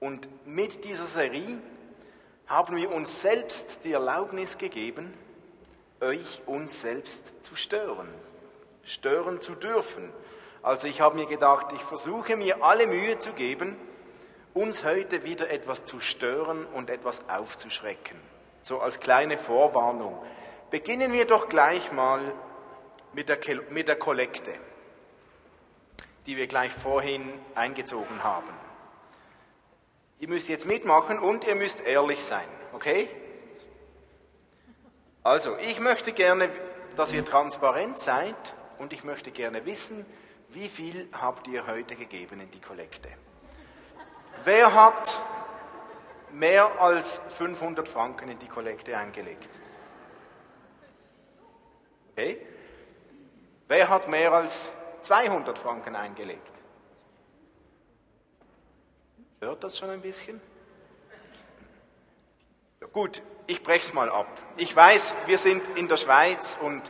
Und mit dieser Serie haben wir uns selbst die Erlaubnis gegeben, euch uns selbst zu stören, stören zu dürfen. Also ich habe mir gedacht, ich versuche mir alle Mühe zu geben, uns heute wieder etwas zu stören und etwas aufzuschrecken. So als kleine Vorwarnung. Beginnen wir doch gleich mal mit der, mit der Kollekte, die wir gleich vorhin eingezogen haben. Ihr müsst jetzt mitmachen und ihr müsst ehrlich sein, okay? Also, ich möchte gerne, dass ihr transparent seid und ich möchte gerne wissen, wie viel habt ihr heute gegeben in die Kollekte? Wer hat mehr als 500 Franken in die Kollekte eingelegt? Okay. Wer hat mehr als 200 Franken eingelegt? Hört das schon ein bisschen? Ja, gut, ich breche es mal ab. Ich weiß, wir sind in der Schweiz und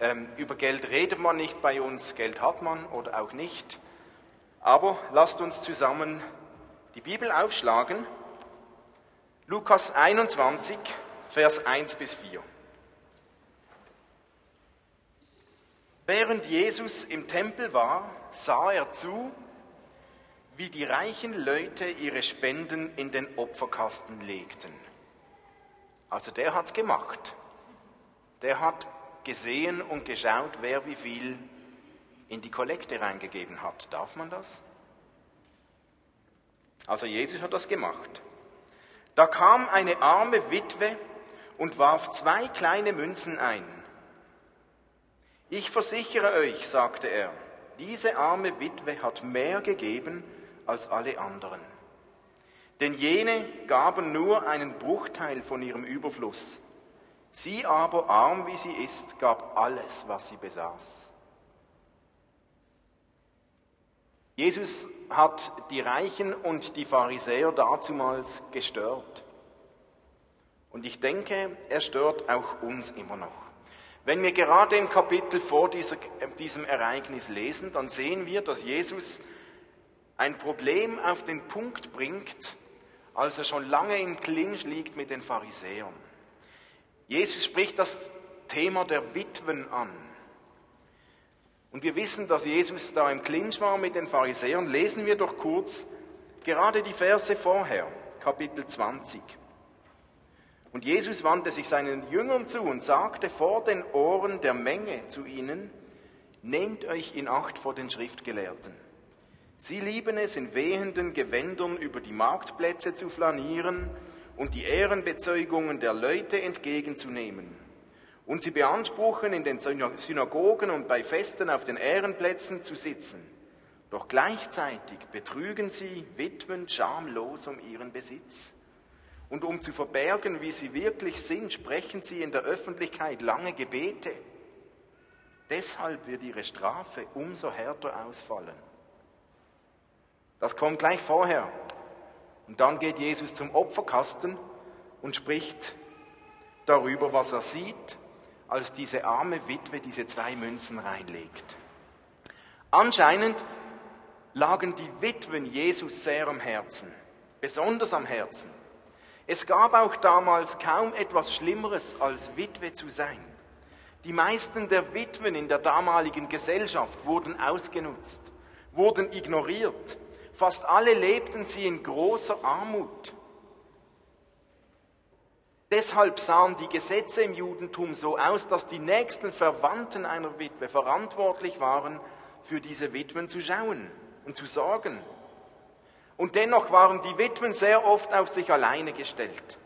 ähm, über Geld redet man nicht bei uns, Geld hat man oder auch nicht. Aber lasst uns zusammen die Bibel aufschlagen. Lukas 21, Vers 1 bis 4. Während Jesus im Tempel war, sah er zu, wie die reichen Leute ihre Spenden in den Opferkasten legten. Also der hat's gemacht. Der hat gesehen und geschaut, wer wie viel in die Kollekte reingegeben hat. Darf man das? Also Jesus hat das gemacht. Da kam eine arme Witwe und warf zwei kleine Münzen ein. Ich versichere euch, sagte er, diese arme Witwe hat mehr gegeben als alle anderen. Denn jene gaben nur einen Bruchteil von ihrem Überfluss. Sie aber, arm wie sie ist, gab alles, was sie besaß. Jesus hat die Reichen und die Pharisäer dazumals gestört. Und ich denke, er stört auch uns immer noch. Wenn wir gerade im Kapitel vor dieser, diesem Ereignis lesen, dann sehen wir, dass Jesus ein Problem auf den Punkt bringt, als er schon lange im Clinch liegt mit den Pharisäern. Jesus spricht das Thema der Witwen an. Und wir wissen, dass Jesus da im Clinch war mit den Pharisäern. Lesen wir doch kurz gerade die Verse vorher, Kapitel 20. Und Jesus wandte sich seinen Jüngern zu und sagte vor den Ohren der Menge zu ihnen, Nehmt euch in Acht vor den Schriftgelehrten. Sie lieben es, in wehenden Gewändern über die Marktplätze zu flanieren und die Ehrenbezeugungen der Leute entgegenzunehmen. Und sie beanspruchen, in den Synagogen und bei Festen auf den Ehrenplätzen zu sitzen. Doch gleichzeitig betrügen sie Witwen schamlos um ihren Besitz. Und um zu verbergen, wie sie wirklich sind, sprechen sie in der Öffentlichkeit lange Gebete. Deshalb wird ihre Strafe umso härter ausfallen. Das kommt gleich vorher. Und dann geht Jesus zum Opferkasten und spricht darüber, was er sieht, als diese arme Witwe diese zwei Münzen reinlegt. Anscheinend lagen die Witwen Jesus sehr am Herzen, besonders am Herzen. Es gab auch damals kaum etwas Schlimmeres als Witwe zu sein. Die meisten der Witwen in der damaligen Gesellschaft wurden ausgenutzt, wurden ignoriert. Fast alle lebten sie in großer Armut. Deshalb sahen die Gesetze im Judentum so aus, dass die nächsten Verwandten einer Witwe verantwortlich waren, für diese Witwen zu schauen und zu sorgen. Und dennoch waren die Witwen sehr oft auf sich alleine gestellt.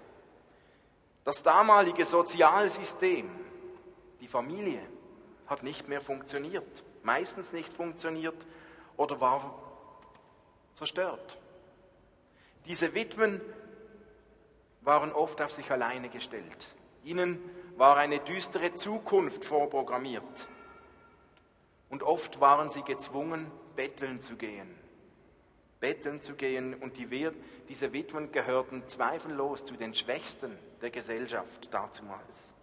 Das damalige Sozialsystem, die Familie, hat nicht mehr funktioniert, meistens nicht funktioniert oder war zerstört. Diese Witwen waren oft auf sich alleine gestellt. Ihnen war eine düstere Zukunft vorprogrammiert. Und oft waren sie gezwungen, betteln zu gehen betteln zu gehen. Und die, diese Witwen gehörten zweifellos zu den Schwächsten der Gesellschaft dazumals.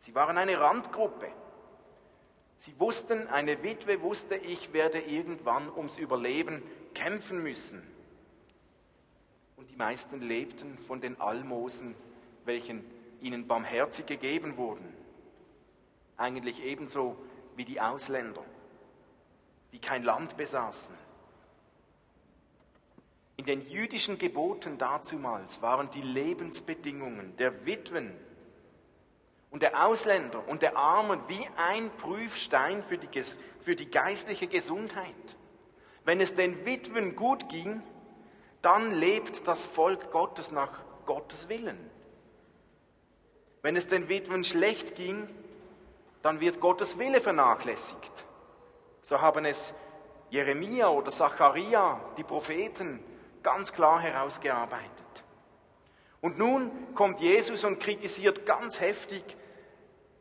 Sie waren eine Randgruppe. Sie wussten, eine Witwe wusste, ich werde irgendwann ums Überleben kämpfen müssen. Und die meisten lebten von den Almosen, welchen ihnen barmherzig gegeben wurden. Eigentlich ebenso wie die Ausländer, die kein Land besaßen. In den jüdischen Geboten dazumals waren die Lebensbedingungen der Witwen und der Ausländer und der Armen wie ein Prüfstein für die, für die geistliche Gesundheit. Wenn es den Witwen gut ging, dann lebt das Volk Gottes nach Gottes Willen. Wenn es den Witwen schlecht ging, dann wird Gottes Wille vernachlässigt. So haben es Jeremia oder Zacharia, die Propheten, ganz klar herausgearbeitet. Und nun kommt Jesus und kritisiert ganz heftig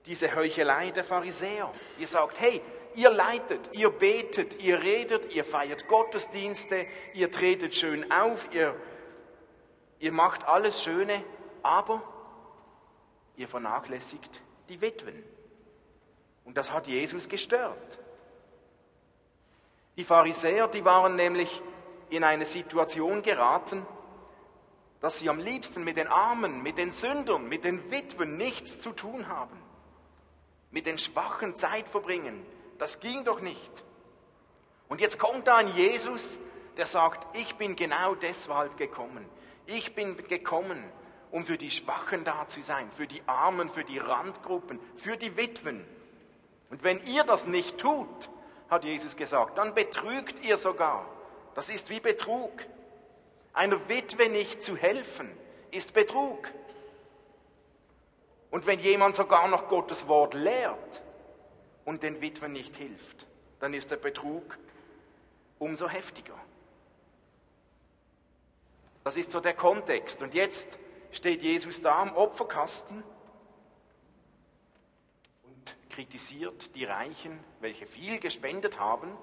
diese Heuchelei der Pharisäer. Ihr sagt, hey, ihr leitet, ihr betet, ihr redet, ihr feiert Gottesdienste, ihr tretet schön auf, ihr, ihr macht alles Schöne, aber ihr vernachlässigt die Witwen. Und das hat Jesus gestört. Die Pharisäer, die waren nämlich in eine Situation geraten, dass sie am liebsten mit den Armen, mit den Sündern, mit den Witwen nichts zu tun haben, mit den Schwachen Zeit verbringen. Das ging doch nicht. Und jetzt kommt da ein Jesus, der sagt, ich bin genau deshalb gekommen. Ich bin gekommen, um für die Schwachen da zu sein, für die Armen, für die Randgruppen, für die Witwen. Und wenn ihr das nicht tut, hat Jesus gesagt, dann betrügt ihr sogar. Das ist wie Betrug. Einer Witwe nicht zu helfen, ist Betrug. Und wenn jemand sogar noch Gottes Wort lehrt und den Witwen nicht hilft, dann ist der Betrug umso heftiger. Das ist so der Kontext. Und jetzt steht Jesus da am Opferkasten und kritisiert die Reichen, welche viel gespendet haben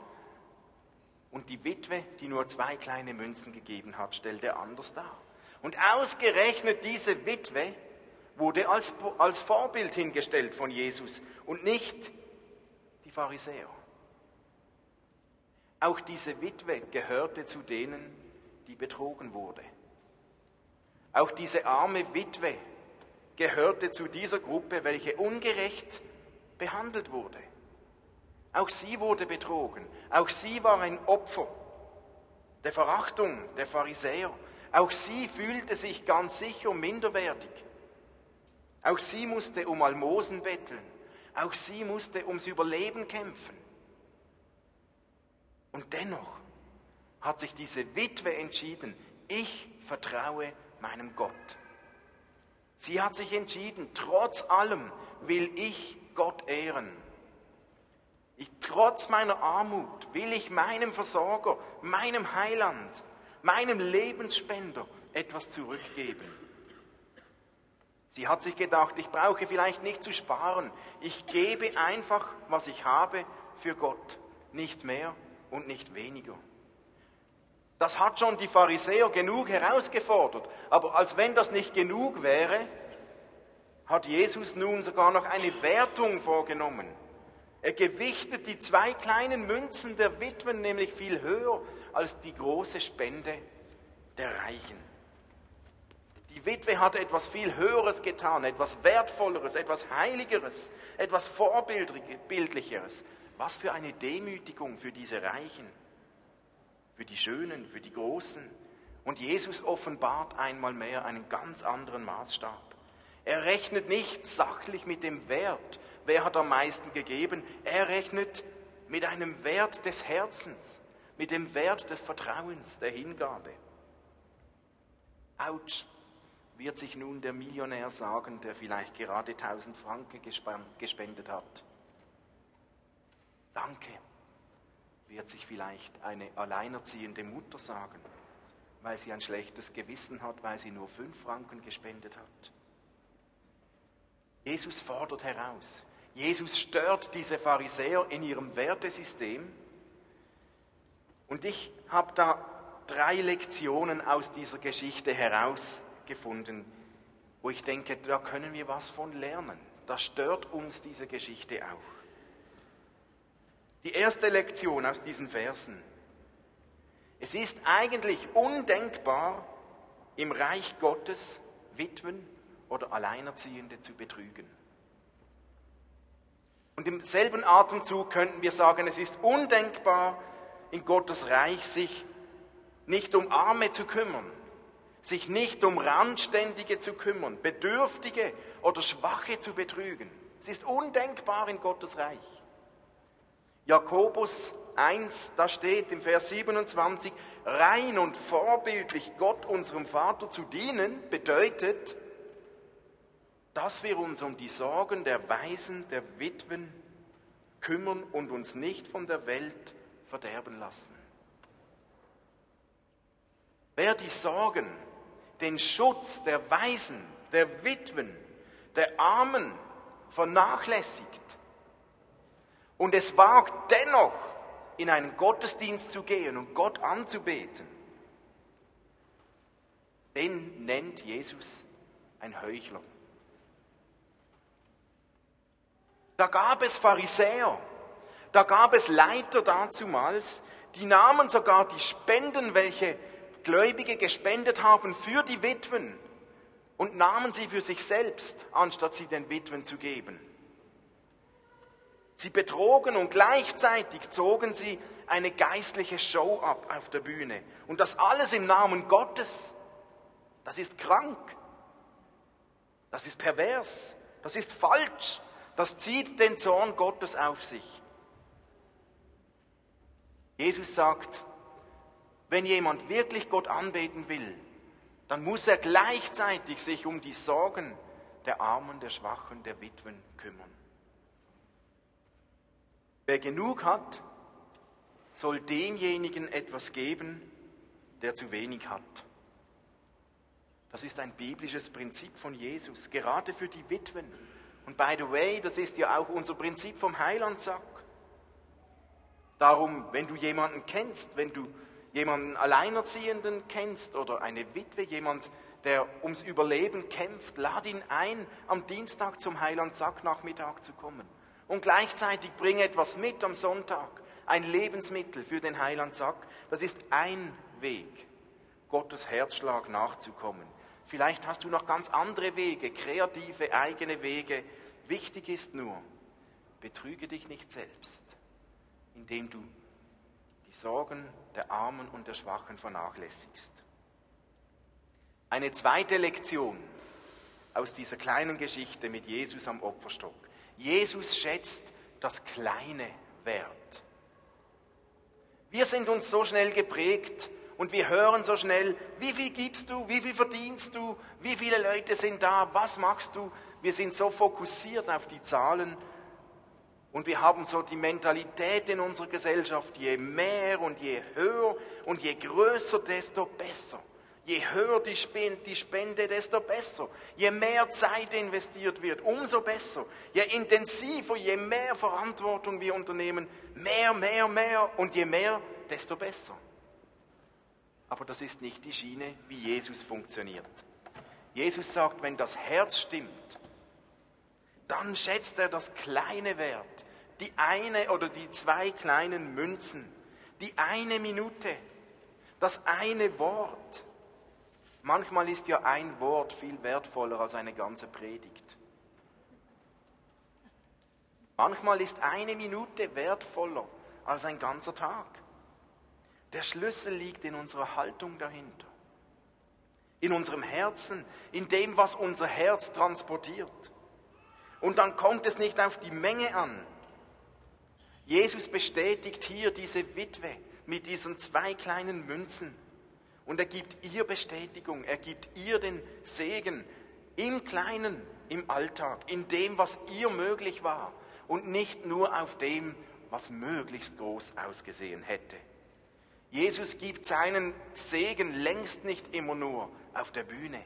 und die Witwe, die nur zwei kleine Münzen gegeben hat, stellt er anders dar. Und ausgerechnet diese Witwe wurde als, als Vorbild hingestellt von Jesus und nicht die Pharisäer. Auch diese Witwe gehörte zu denen, die betrogen wurde. Auch diese arme Witwe gehörte zu dieser Gruppe, welche ungerecht behandelt wurde. Auch sie wurde betrogen. Auch sie war ein Opfer der Verachtung der Pharisäer. Auch sie fühlte sich ganz sicher minderwertig. Auch sie musste um Almosen betteln. Auch sie musste ums Überleben kämpfen. Und dennoch hat sich diese Witwe entschieden, ich vertraue meinem Gott. Sie hat sich entschieden, trotz allem will ich Gott ehren. Ich, trotz meiner Armut will ich meinem Versorger, meinem Heiland, meinem Lebensspender etwas zurückgeben. Sie hat sich gedacht, ich brauche vielleicht nicht zu sparen. Ich gebe einfach, was ich habe, für Gott. Nicht mehr und nicht weniger. Das hat schon die Pharisäer genug herausgefordert. Aber als wenn das nicht genug wäre, hat Jesus nun sogar noch eine Wertung vorgenommen. Er gewichtet die zwei kleinen Münzen der Witwen nämlich viel höher als die große Spende der Reichen. Die Witwe hat etwas viel Höheres getan, etwas Wertvolleres, etwas Heiligeres, etwas Vorbildlicheres. Was für eine Demütigung für diese Reichen, für die Schönen, für die Großen. Und Jesus offenbart einmal mehr einen ganz anderen Maßstab. Er rechnet nicht sachlich mit dem Wert wer hat am meisten gegeben. Er rechnet mit einem Wert des Herzens, mit dem Wert des Vertrauens, der Hingabe. Autsch, wird sich nun der Millionär sagen, der vielleicht gerade 1000 Franken gespendet hat. Danke, wird sich vielleicht eine alleinerziehende Mutter sagen, weil sie ein schlechtes Gewissen hat, weil sie nur 5 Franken gespendet hat. Jesus fordert heraus, Jesus stört diese Pharisäer in ihrem Wertesystem. Und ich habe da drei Lektionen aus dieser Geschichte herausgefunden, wo ich denke, da können wir was von lernen. Da stört uns diese Geschichte auch. Die erste Lektion aus diesen Versen. Es ist eigentlich undenkbar, im Reich Gottes Witwen oder Alleinerziehende zu betrügen. Und im selben Atemzug könnten wir sagen, es ist undenkbar, in Gottes Reich sich nicht um Arme zu kümmern, sich nicht um Randständige zu kümmern, Bedürftige oder Schwache zu betrügen. Es ist undenkbar in Gottes Reich. Jakobus 1, da steht im Vers 27, rein und vorbildlich Gott unserem Vater zu dienen, bedeutet, dass wir uns um die Sorgen der Waisen, der Witwen kümmern und uns nicht von der Welt verderben lassen. Wer die Sorgen, den Schutz der Waisen, der Witwen, der Armen vernachlässigt und es wagt dennoch in einen Gottesdienst zu gehen und Gott anzubeten, den nennt Jesus ein Heuchler. Da gab es Pharisäer, da gab es Leiter dazumals, die nahmen sogar die Spenden, welche Gläubige gespendet haben für die Witwen und nahmen sie für sich selbst, anstatt sie den Witwen zu geben. Sie betrogen und gleichzeitig zogen sie eine geistliche Show ab auf der Bühne. Und das alles im Namen Gottes. Das ist krank. Das ist pervers. Das ist falsch. Das zieht den Zorn Gottes auf sich. Jesus sagt, wenn jemand wirklich Gott anbeten will, dann muss er gleichzeitig sich um die Sorgen der Armen, der Schwachen, der Witwen kümmern. Wer genug hat, soll demjenigen etwas geben, der zu wenig hat. Das ist ein biblisches Prinzip von Jesus, gerade für die Witwen. Und by the way, das ist ja auch unser Prinzip vom Heilandsack. Darum, wenn du jemanden kennst, wenn du jemanden Alleinerziehenden kennst oder eine Witwe, jemand, der ums Überleben kämpft, lad ihn ein, am Dienstag zum Heilandsack Nachmittag zu kommen. Und gleichzeitig bring etwas mit am Sonntag, ein Lebensmittel für den Heilandsack. Das ist ein Weg, Gottes Herzschlag nachzukommen. Vielleicht hast du noch ganz andere Wege, kreative, eigene Wege. Wichtig ist nur, betrüge dich nicht selbst, indem du die Sorgen der Armen und der Schwachen vernachlässigst. Eine zweite Lektion aus dieser kleinen Geschichte mit Jesus am Opferstock. Jesus schätzt das kleine Wert. Wir sind uns so schnell geprägt und wir hören so schnell, wie viel gibst du, wie viel verdienst du, wie viele Leute sind da, was machst du. Wir sind so fokussiert auf die Zahlen und wir haben so die Mentalität in unserer Gesellschaft, je mehr und je höher und je größer, desto besser. Je höher die Spende, desto besser. Je mehr Zeit investiert wird, umso besser. Je intensiver, je mehr Verantwortung wir unternehmen, mehr, mehr, mehr und je mehr, desto besser. Aber das ist nicht die Schiene, wie Jesus funktioniert. Jesus sagt, wenn das Herz stimmt, dann schätzt er das kleine Wert, die eine oder die zwei kleinen Münzen, die eine Minute, das eine Wort. Manchmal ist ja ein Wort viel wertvoller als eine ganze Predigt. Manchmal ist eine Minute wertvoller als ein ganzer Tag. Der Schlüssel liegt in unserer Haltung dahinter, in unserem Herzen, in dem, was unser Herz transportiert. Und dann kommt es nicht auf die Menge an. Jesus bestätigt hier diese Witwe mit diesen zwei kleinen Münzen. Und er gibt ihr Bestätigung, er gibt ihr den Segen im Kleinen, im Alltag, in dem, was ihr möglich war und nicht nur auf dem, was möglichst groß ausgesehen hätte. Jesus gibt seinen Segen längst nicht immer nur auf der Bühne,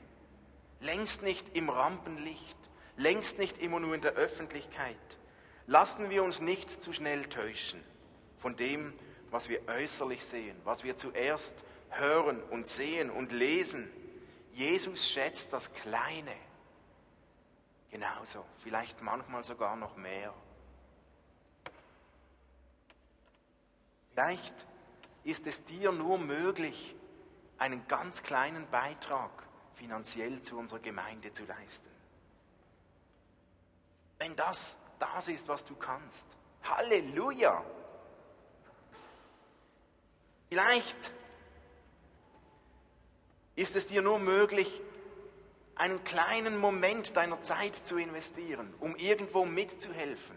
längst nicht im Rampenlicht, längst nicht immer nur in der Öffentlichkeit. Lassen wir uns nicht zu schnell täuschen von dem, was wir äußerlich sehen, was wir zuerst hören und sehen und lesen. Jesus schätzt das Kleine genauso, vielleicht manchmal sogar noch mehr. Vielleicht ist es dir nur möglich, einen ganz kleinen Beitrag finanziell zu unserer Gemeinde zu leisten. Wenn das das ist, was du kannst. Halleluja! Vielleicht ist es dir nur möglich, einen kleinen Moment deiner Zeit zu investieren, um irgendwo mitzuhelfen.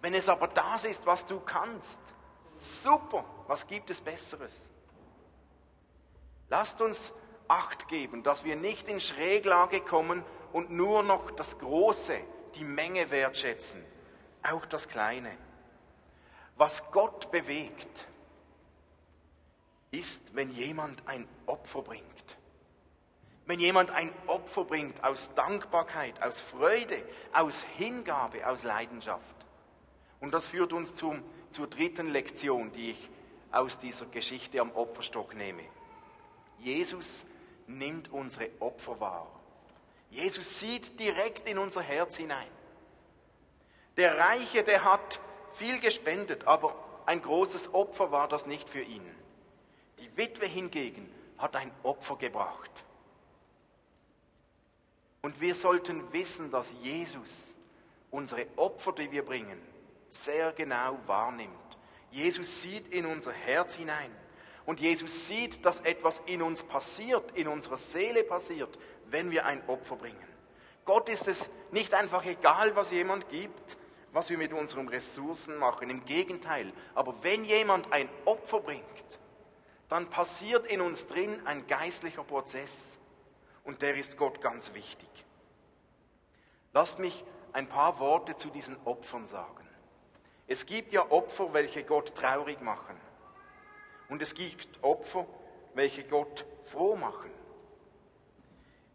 Wenn es aber das ist, was du kannst, super, was gibt es Besseres? Lasst uns Acht geben, dass wir nicht in Schräglage kommen und nur noch das Große, die Menge wertschätzen, auch das Kleine. Was Gott bewegt, ist, wenn jemand ein Opfer bringt. Wenn jemand ein Opfer bringt aus Dankbarkeit, aus Freude, aus Hingabe, aus Leidenschaft. Und das führt uns zum, zur dritten Lektion, die ich aus dieser Geschichte am Opferstock nehme. Jesus nimmt unsere Opfer wahr. Jesus sieht direkt in unser Herz hinein. Der Reiche, der hat viel gespendet, aber ein großes Opfer war das nicht für ihn. Die Witwe hingegen hat ein Opfer gebracht. Und wir sollten wissen, dass Jesus unsere Opfer, die wir bringen, sehr genau wahrnimmt. Jesus sieht in unser Herz hinein. Und Jesus sieht, dass etwas in uns passiert, in unserer Seele passiert, wenn wir ein Opfer bringen. Gott ist es nicht einfach egal, was jemand gibt, was wir mit unseren Ressourcen machen. Im Gegenteil. Aber wenn jemand ein Opfer bringt, dann passiert in uns drin ein geistlicher Prozess. Und der ist Gott ganz wichtig. Lasst mich ein paar Worte zu diesen Opfern sagen. Es gibt ja Opfer, welche Gott traurig machen. Und es gibt Opfer, welche Gott froh machen.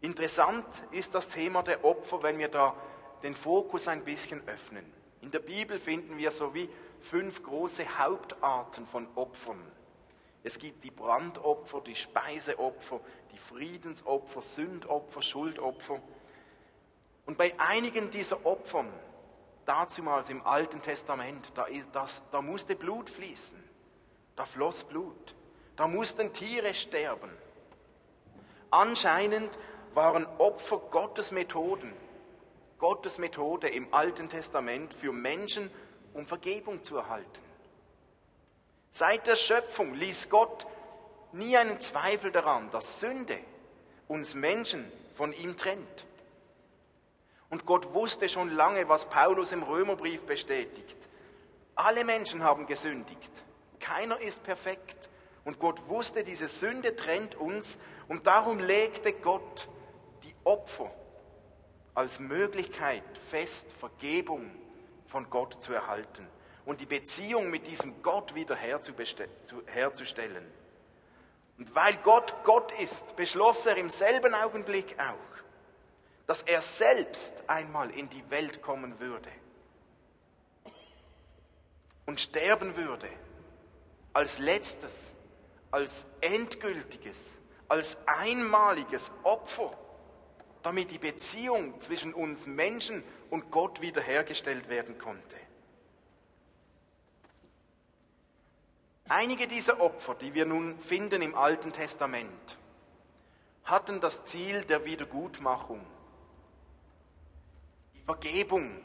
Interessant ist das Thema der Opfer, wenn wir da den Fokus ein bisschen öffnen. In der Bibel finden wir so wie fünf große Hauptarten von Opfern. Es gibt die Brandopfer, die Speiseopfer, die Friedensopfer, Sündopfer, Schuldopfer. Und bei einigen dieser Opfern, dazumals im Alten Testament, da, das, da musste Blut fließen. Da floss Blut. Da mussten Tiere sterben. Anscheinend waren Opfer Gottes Methoden, Gottes Methode im Alten Testament für Menschen, um Vergebung zu erhalten. Seit der Schöpfung ließ Gott nie einen Zweifel daran, dass Sünde uns Menschen von ihm trennt. Und Gott wusste schon lange, was Paulus im Römerbrief bestätigt. Alle Menschen haben gesündigt. Keiner ist perfekt. Und Gott wusste, diese Sünde trennt uns. Und darum legte Gott Opfer als Möglichkeit fest, Vergebung von Gott zu erhalten und die Beziehung mit diesem Gott wieder herzustellen. Und weil Gott Gott ist, beschloss er im selben Augenblick auch, dass er selbst einmal in die Welt kommen würde und sterben würde, als letztes, als endgültiges, als einmaliges Opfer, damit die Beziehung zwischen uns Menschen und Gott wiederhergestellt werden konnte. Einige dieser Opfer, die wir nun finden im Alten Testament, hatten das Ziel der Wiedergutmachung. Die Vergebung,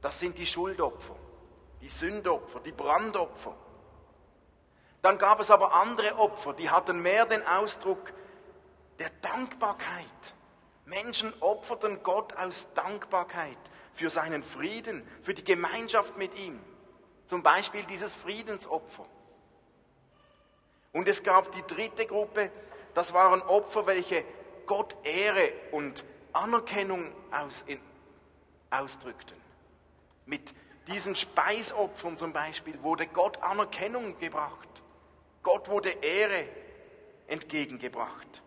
das sind die Schuldopfer, die Sündopfer, die Brandopfer. Dann gab es aber andere Opfer, die hatten mehr den Ausdruck der Dankbarkeit. Menschen opferten Gott aus Dankbarkeit für seinen Frieden, für die Gemeinschaft mit ihm. Zum Beispiel dieses Friedensopfer. Und es gab die dritte Gruppe, das waren Opfer, welche Gott Ehre und Anerkennung aus, in, ausdrückten. Mit diesen Speisopfern zum Beispiel wurde Gott Anerkennung gebracht. Gott wurde Ehre entgegengebracht.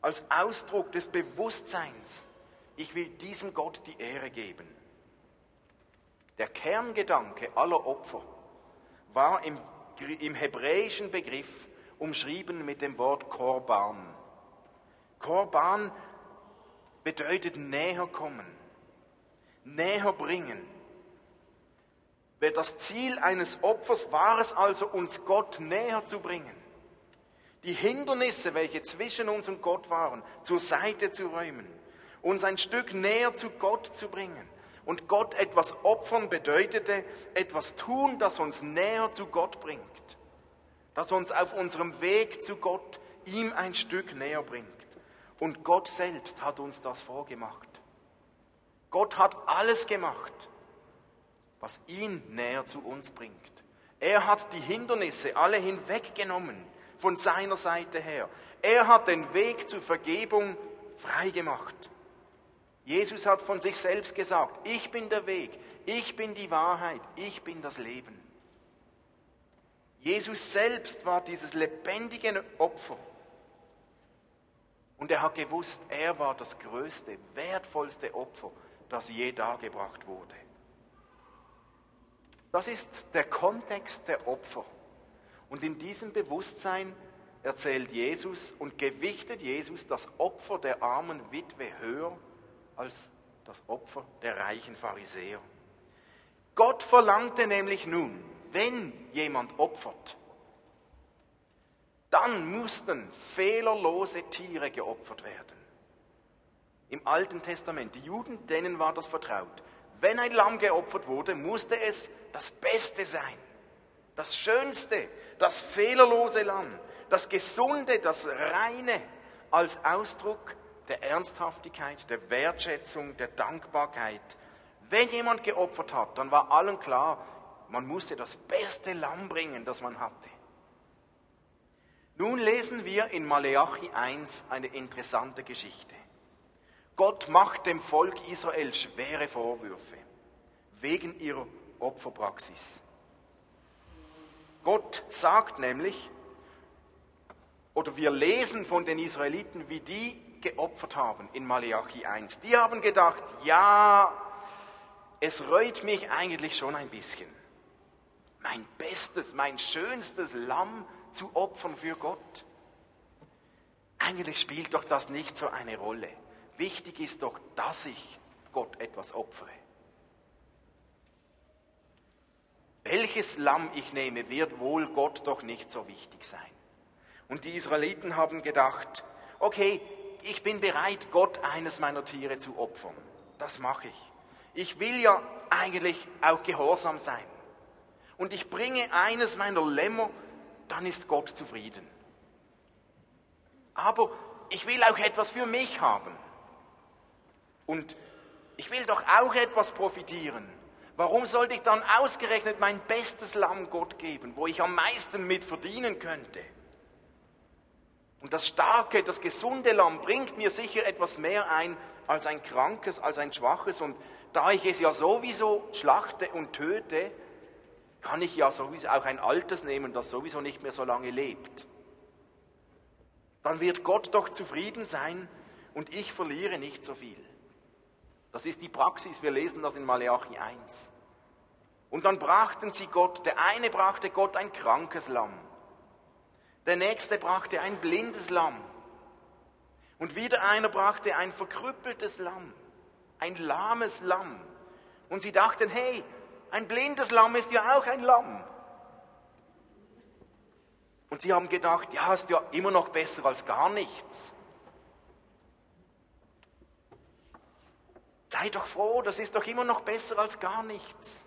Als Ausdruck des Bewusstseins, ich will diesem Gott die Ehre geben. Der Kerngedanke aller Opfer war im, im hebräischen Begriff umschrieben mit dem Wort Korban. Korban bedeutet näher kommen, näher bringen. Das Ziel eines Opfers war es also, uns Gott näher zu bringen. Die Hindernisse, welche zwischen uns und Gott waren, zur Seite zu räumen, uns ein Stück näher zu Gott zu bringen. Und Gott etwas opfern bedeutete, etwas tun, das uns näher zu Gott bringt, das uns auf unserem Weg zu Gott ihm ein Stück näher bringt. Und Gott selbst hat uns das vorgemacht. Gott hat alles gemacht, was ihn näher zu uns bringt. Er hat die Hindernisse alle hinweggenommen von seiner Seite her. Er hat den Weg zur Vergebung freigemacht. Jesus hat von sich selbst gesagt, ich bin der Weg, ich bin die Wahrheit, ich bin das Leben. Jesus selbst war dieses lebendige Opfer. Und er hat gewusst, er war das größte, wertvollste Opfer, das je dargebracht wurde. Das ist der Kontext der Opfer. Und in diesem Bewusstsein erzählt Jesus und gewichtet Jesus das Opfer der armen Witwe höher als das Opfer der reichen Pharisäer. Gott verlangte nämlich nun, wenn jemand opfert, dann mussten fehlerlose Tiere geopfert werden. Im Alten Testament, die Juden, denen war das vertraut. Wenn ein Lamm geopfert wurde, musste es das Beste sein, das Schönste, das fehlerlose Lamm, das Gesunde, das Reine, als Ausdruck der Ernsthaftigkeit, der Wertschätzung, der Dankbarkeit. Wenn jemand geopfert hat, dann war allen klar, man musste das beste Lamm bringen, das man hatte. Nun lesen wir in Maleachi 1 eine interessante Geschichte. Gott macht dem Volk Israel schwere Vorwürfe wegen ihrer Opferpraxis. Gott sagt nämlich, oder wir lesen von den Israeliten, wie die geopfert haben in Maleachi 1. Die haben gedacht, ja, es reut mich eigentlich schon ein bisschen. Mein bestes, mein schönstes Lamm zu opfern für Gott. Eigentlich spielt doch das nicht so eine Rolle. Wichtig ist doch, dass ich Gott etwas opfere. Welches Lamm ich nehme, wird wohl Gott doch nicht so wichtig sein. Und die Israeliten haben gedacht, okay, ich bin bereit, Gott eines meiner Tiere zu opfern. Das mache ich. Ich will ja eigentlich auch gehorsam sein. Und ich bringe eines meiner Lämmer, dann ist Gott zufrieden. Aber ich will auch etwas für mich haben. Und ich will doch auch etwas profitieren. Warum sollte ich dann ausgerechnet mein bestes Lamm Gott geben, wo ich am meisten mit verdienen könnte? Und das starke, das gesunde Lamm bringt mir sicher etwas mehr ein als ein krankes, als ein schwaches. Und da ich es ja sowieso schlachte und töte, kann ich ja sowieso auch ein altes nehmen, das sowieso nicht mehr so lange lebt. Dann wird Gott doch zufrieden sein und ich verliere nicht so viel. Das ist die Praxis, wir lesen das in Maleachi 1. Und dann brachten sie Gott, der eine brachte Gott ein krankes Lamm, der nächste brachte ein blindes Lamm und wieder einer brachte ein verkrüppeltes Lamm, ein lahmes Lamm. Und sie dachten, hey, ein blindes Lamm ist ja auch ein Lamm. Und sie haben gedacht, ja, ist ja immer noch besser als gar nichts. Sei doch froh, das ist doch immer noch besser als gar nichts.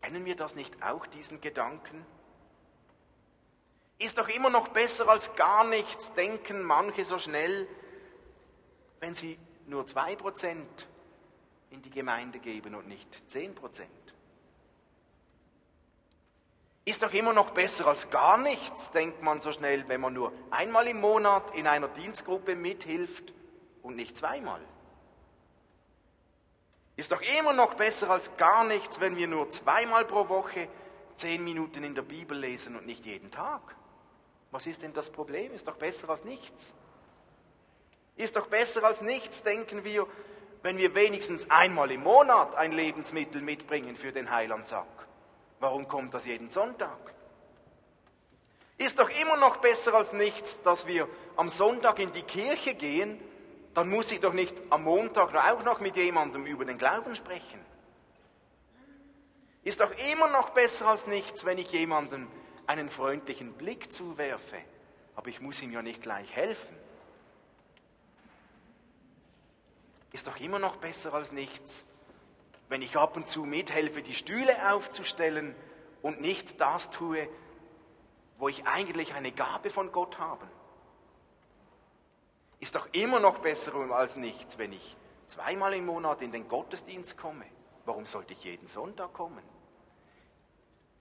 Kennen wir das nicht auch, diesen Gedanken? Ist doch immer noch besser als gar nichts, denken manche so schnell, wenn sie nur 2% in die Gemeinde geben und nicht 10%. Ist doch immer noch besser als gar nichts, denkt man so schnell, wenn man nur einmal im Monat in einer Dienstgruppe mithilft und nicht zweimal. Ist doch immer noch besser als gar nichts, wenn wir nur zweimal pro Woche zehn Minuten in der Bibel lesen und nicht jeden Tag. Was ist denn das Problem? Ist doch besser als nichts. Ist doch besser als nichts, denken wir, wenn wir wenigstens einmal im Monat ein Lebensmittel mitbringen für den Heilandsack. Warum kommt das jeden Sonntag? Ist doch immer noch besser als nichts, dass wir am Sonntag in die Kirche gehen dann muss ich doch nicht am Montag auch noch mit jemandem über den Glauben sprechen. Ist doch immer noch besser als nichts, wenn ich jemandem einen freundlichen Blick zuwerfe, aber ich muss ihm ja nicht gleich helfen. Ist doch immer noch besser als nichts, wenn ich ab und zu mithelfe, die Stühle aufzustellen und nicht das tue, wo ich eigentlich eine Gabe von Gott habe. Ist doch immer noch besser als nichts, wenn ich zweimal im Monat in den Gottesdienst komme. Warum sollte ich jeden Sonntag kommen?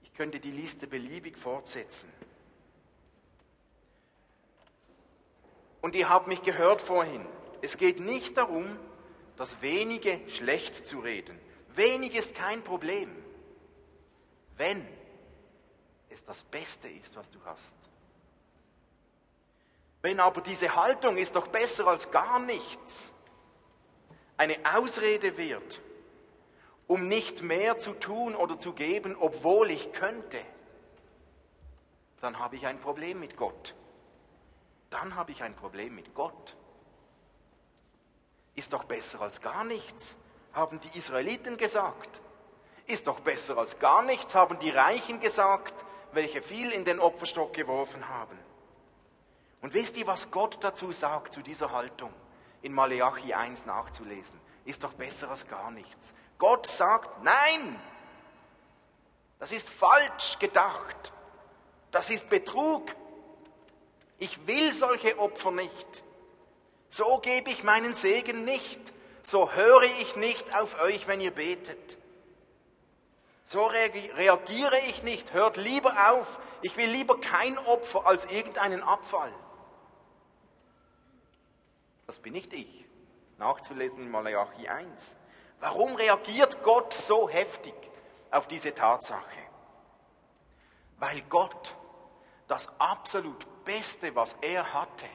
Ich könnte die Liste beliebig fortsetzen. Und ihr habt mich gehört vorhin. Es geht nicht darum, das Wenige schlecht zu reden. Wenig ist kein Problem, wenn es das Beste ist, was du hast. Wenn aber diese Haltung ist doch besser als gar nichts, eine Ausrede wird, um nicht mehr zu tun oder zu geben, obwohl ich könnte, dann habe ich ein Problem mit Gott. Dann habe ich ein Problem mit Gott. Ist doch besser als gar nichts, haben die Israeliten gesagt. Ist doch besser als gar nichts, haben die Reichen gesagt, welche viel in den Opferstock geworfen haben. Und wisst ihr, was Gott dazu sagt, zu dieser Haltung? In Maleachi 1 nachzulesen. Ist doch besser als gar nichts. Gott sagt, nein, das ist falsch gedacht. Das ist Betrug. Ich will solche Opfer nicht. So gebe ich meinen Segen nicht. So höre ich nicht auf euch, wenn ihr betet. So reagiere ich nicht. Hört lieber auf. Ich will lieber kein Opfer als irgendeinen Abfall. Das bin nicht ich. Nachzulesen in Malachi 1. Warum reagiert Gott so heftig auf diese Tatsache? Weil Gott das absolut Beste, was er hatte,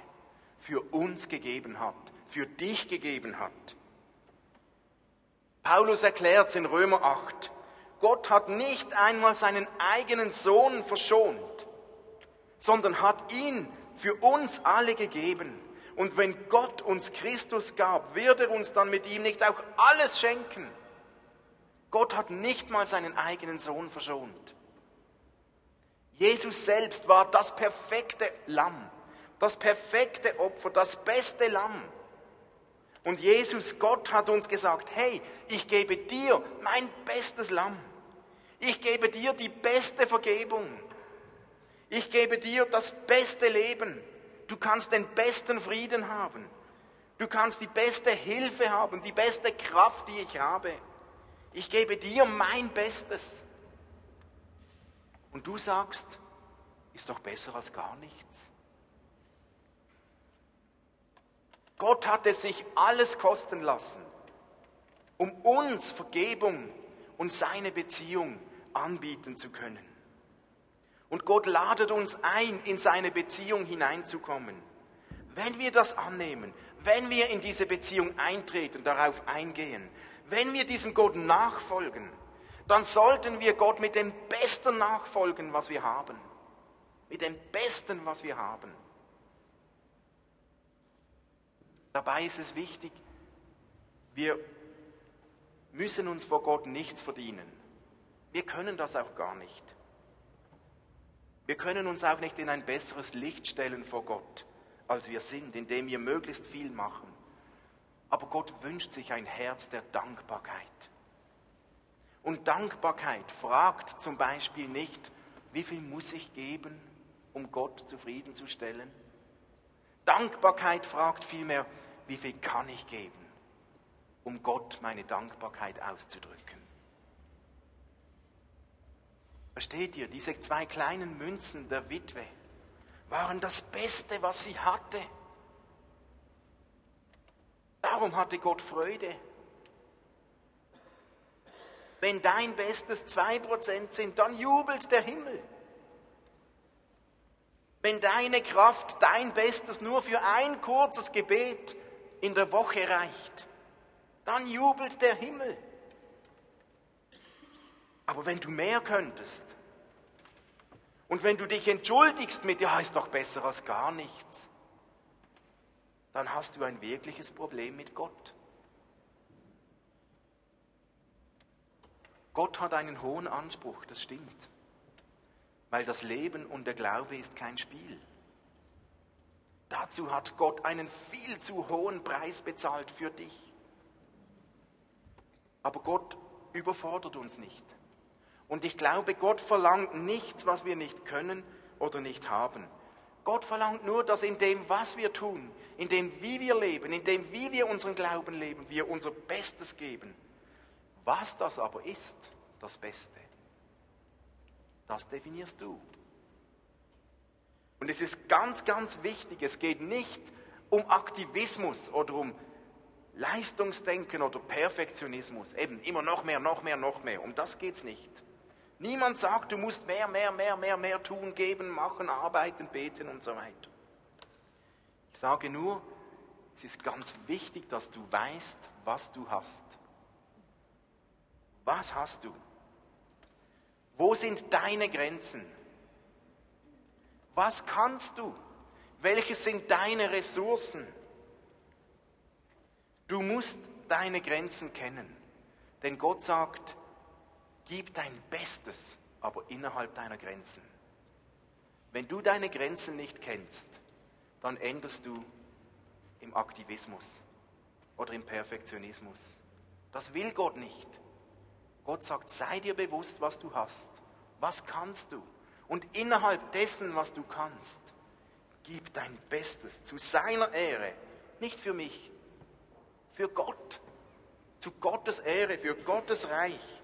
für uns gegeben hat, für dich gegeben hat. Paulus erklärt es in Römer 8. Gott hat nicht einmal seinen eigenen Sohn verschont, sondern hat ihn für uns alle gegeben. Und wenn Gott uns Christus gab, wird er uns dann mit ihm nicht auch alles schenken? Gott hat nicht mal seinen eigenen Sohn verschont. Jesus selbst war das perfekte Lamm, das perfekte Opfer, das beste Lamm. Und Jesus, Gott hat uns gesagt, hey, ich gebe dir mein bestes Lamm. Ich gebe dir die beste Vergebung. Ich gebe dir das beste Leben. Du kannst den besten Frieden haben. Du kannst die beste Hilfe haben, die beste Kraft, die ich habe. Ich gebe dir mein Bestes. Und du sagst, ist doch besser als gar nichts. Gott hat es sich alles kosten lassen, um uns Vergebung und seine Beziehung anbieten zu können. Und Gott ladet uns ein, in seine Beziehung hineinzukommen. Wenn wir das annehmen, wenn wir in diese Beziehung eintreten, darauf eingehen, wenn wir diesem Gott nachfolgen, dann sollten wir Gott mit dem Besten nachfolgen, was wir haben. Mit dem Besten, was wir haben. Dabei ist es wichtig, wir müssen uns vor Gott nichts verdienen. Wir können das auch gar nicht. Wir können uns auch nicht in ein besseres Licht stellen vor Gott, als wir sind, indem wir möglichst viel machen. Aber Gott wünscht sich ein Herz der Dankbarkeit. Und Dankbarkeit fragt zum Beispiel nicht, wie viel muss ich geben, um Gott zufriedenzustellen? Dankbarkeit fragt vielmehr, wie viel kann ich geben, um Gott meine Dankbarkeit auszudrücken? Versteht ihr, diese zwei kleinen Münzen der Witwe waren das Beste, was sie hatte. Darum hatte Gott Freude. Wenn dein Bestes zwei Prozent sind, dann jubelt der Himmel. Wenn deine Kraft, dein Bestes nur für ein kurzes Gebet in der Woche reicht, dann jubelt der Himmel. Aber wenn du mehr könntest und wenn du dich entschuldigst mit, ja, ist doch besser als gar nichts, dann hast du ein wirkliches Problem mit Gott. Gott hat einen hohen Anspruch, das stimmt. weil das Leben und der Glaube ist kein Spiel. Dazu hat Gott einen viel zu hohen Preis bezahlt für dich. Aber Gott überfordert uns nicht. Und ich glaube, Gott verlangt nichts, was wir nicht können oder nicht haben. Gott verlangt nur, dass in dem, was wir tun, in dem, wie wir leben, in dem, wie wir unseren Glauben leben, wir unser Bestes geben. Was das aber ist, das Beste, das definierst du. Und es ist ganz, ganz wichtig, es geht nicht um Aktivismus oder um Leistungsdenken oder Perfektionismus. Eben immer noch mehr, noch mehr, noch mehr. Um das geht es nicht. Niemand sagt, du musst mehr, mehr, mehr, mehr, mehr tun, geben, machen, arbeiten, beten und so weiter. Ich sage nur, es ist ganz wichtig, dass du weißt, was du hast. Was hast du? Wo sind deine Grenzen? Was kannst du? Welche sind deine Ressourcen? Du musst deine Grenzen kennen. Denn Gott sagt, gib dein Bestes, aber innerhalb deiner Grenzen. Wenn du deine Grenzen nicht kennst, dann endest du im Aktivismus oder im Perfektionismus. Das will Gott nicht. Gott sagt, sei dir bewusst, was du hast. Was kannst du? Und innerhalb dessen, was du kannst, gib dein Bestes zu seiner Ehre. Nicht für mich, für Gott. Zu Gottes Ehre, für Gottes Reich.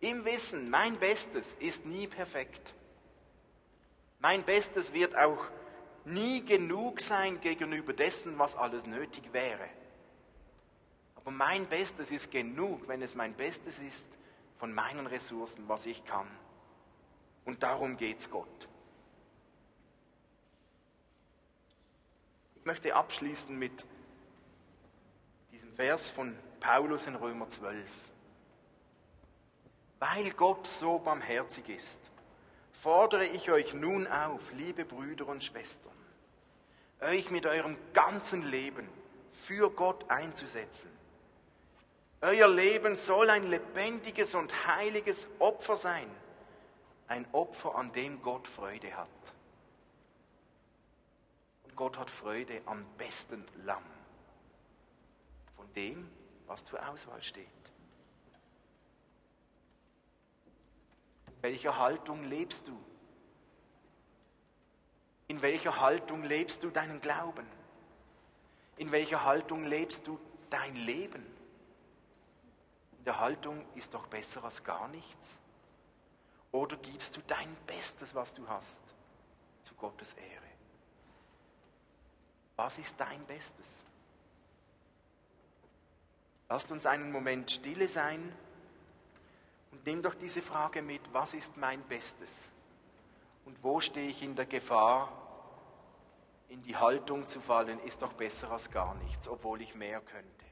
Im Wissen, mein Bestes ist nie perfekt. Mein Bestes wird auch nie genug sein gegenüber dessen, was alles nötig wäre. Aber mein Bestes ist genug, wenn es mein Bestes ist von meinen Ressourcen, was ich kann. Und darum geht es Gott. Ich möchte abschließen mit diesem Vers von Paulus in Römer 12. Weil Gott so barmherzig ist, fordere ich euch nun auf, liebe Brüder und Schwestern, euch mit eurem ganzen Leben für Gott einzusetzen euer Leben soll ein lebendiges und heiliges Opfer sein. Ein Opfer, an dem Gott Freude hat. Und Gott hat Freude am besten Lamm. Von dem, was zur Auswahl steht. In welcher Haltung lebst du? In welcher Haltung lebst du deinen Glauben? In welcher Haltung lebst du dein Leben? der Haltung ist doch besser als gar nichts? Oder gibst du dein Bestes, was du hast, zu Gottes Ehre? Was ist dein Bestes? Lasst uns einen Moment stille sein und nimm doch diese Frage mit, was ist mein Bestes? Und wo stehe ich in der Gefahr, in die Haltung zu fallen, ist doch besser als gar nichts, obwohl ich mehr könnte?